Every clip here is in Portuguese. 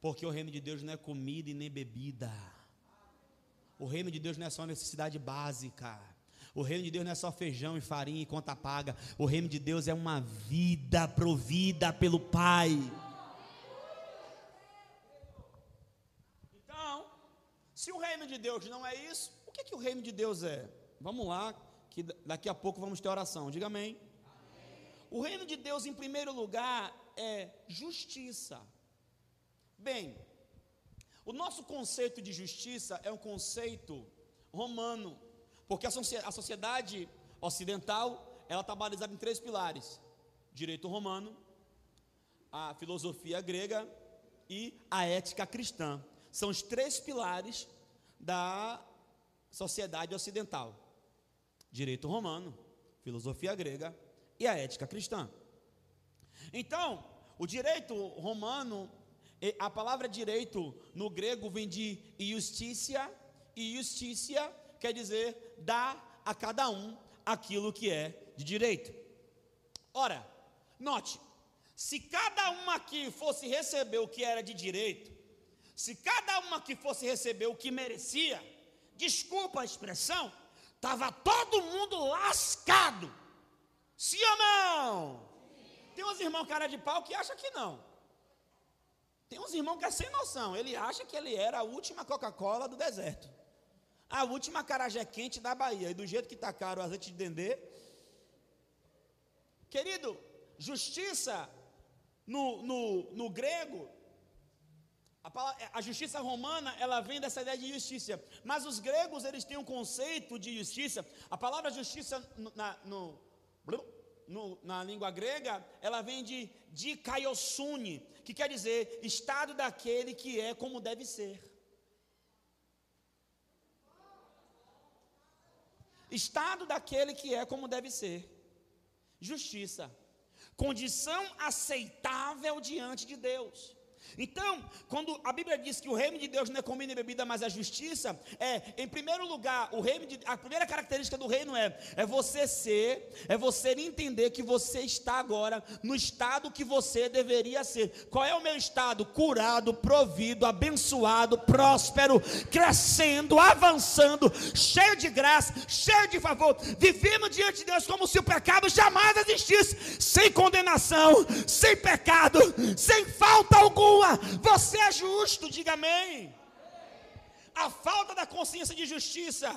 Porque o reino de Deus não é comida e nem bebida. O reino de Deus não é só necessidade básica. O reino de Deus não é só feijão e farinha e conta paga. O reino de Deus é uma vida provida pelo Pai. Então, se o reino de Deus não é isso, o que, que o reino de Deus é? Vamos lá, que daqui a pouco vamos ter oração. Diga amém. amém. O reino de Deus, em primeiro lugar, é justiça. Bem, o nosso conceito de justiça é um conceito romano, porque a sociedade ocidental ela está balizada em três pilares: direito romano, a filosofia grega e a ética cristã. São os três pilares da sociedade ocidental: direito romano, filosofia grega e a ética cristã. Então, o direito romano a palavra direito no grego vem de justícia, e justícia quer dizer dar a cada um aquilo que é de direito. Ora, note, se cada um aqui fosse receber o que era de direito, se cada um aqui fosse receber o que merecia, desculpa a expressão, estava todo mundo lascado. Sim ou não? Tem uns irmãos cara de pau que acham que não. Tem uns irmãos que é sem noção. Ele acha que ele era a última Coca-Cola do deserto. A última carajé quente da Bahia. E do jeito que está caro o azeite de dendê. Querido, justiça no, no, no grego, a, a, justiça romana, ela vem dessa ideia de justiça. Mas os gregos, eles têm um conceito de justiça. A palavra justiça na, no, no, na língua grega, ela vem de dikaiosune, que quer dizer estado daquele que é como deve ser. Estado daquele que é como deve ser. Justiça. Condição aceitável diante de Deus. Então, quando a Bíblia diz que o reino de Deus não é comida e bebida, mas é justiça, é, em primeiro lugar, o reino de, a primeira característica do reino é, é você ser, é você entender que você está agora no estado que você deveria ser. Qual é o meu estado? Curado, provido, abençoado, próspero, crescendo, avançando, cheio de graça, cheio de favor, vivendo diante de Deus como se o pecado jamais existisse, sem condenação, sem pecado, sem falta alguma você é justo, diga amém. A falta da consciência de justiça,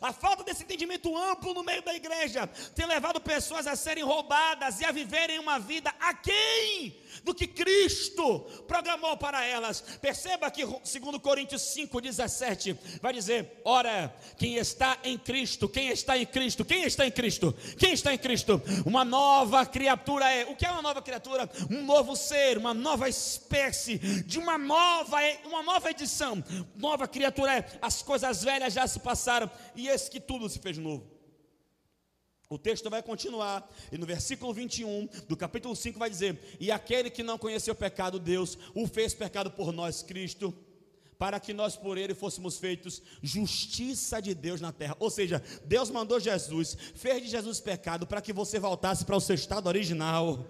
a falta desse entendimento amplo no meio da igreja, tem levado pessoas a serem roubadas e a viverem uma vida aquém do que Cristo programou para elas. Perceba que, segundo Coríntios 5,17, vai dizer: Ora, quem está em Cristo, quem está em Cristo, quem está em Cristo, quem está em Cristo, uma nova criatura é. O que é uma nova criatura? Um novo ser, uma nova espécie, de uma nova, uma nova edição. Nova criatura é. As coisas velhas já se passaram, e esse que tudo se fez novo. O texto vai continuar, e no versículo 21 do capítulo 5 vai dizer: E aquele que não conheceu pecado, Deus o fez pecado por nós, Cristo, para que nós por ele fôssemos feitos justiça de Deus na terra. Ou seja, Deus mandou Jesus, fez de Jesus pecado para que você voltasse para o seu estado original.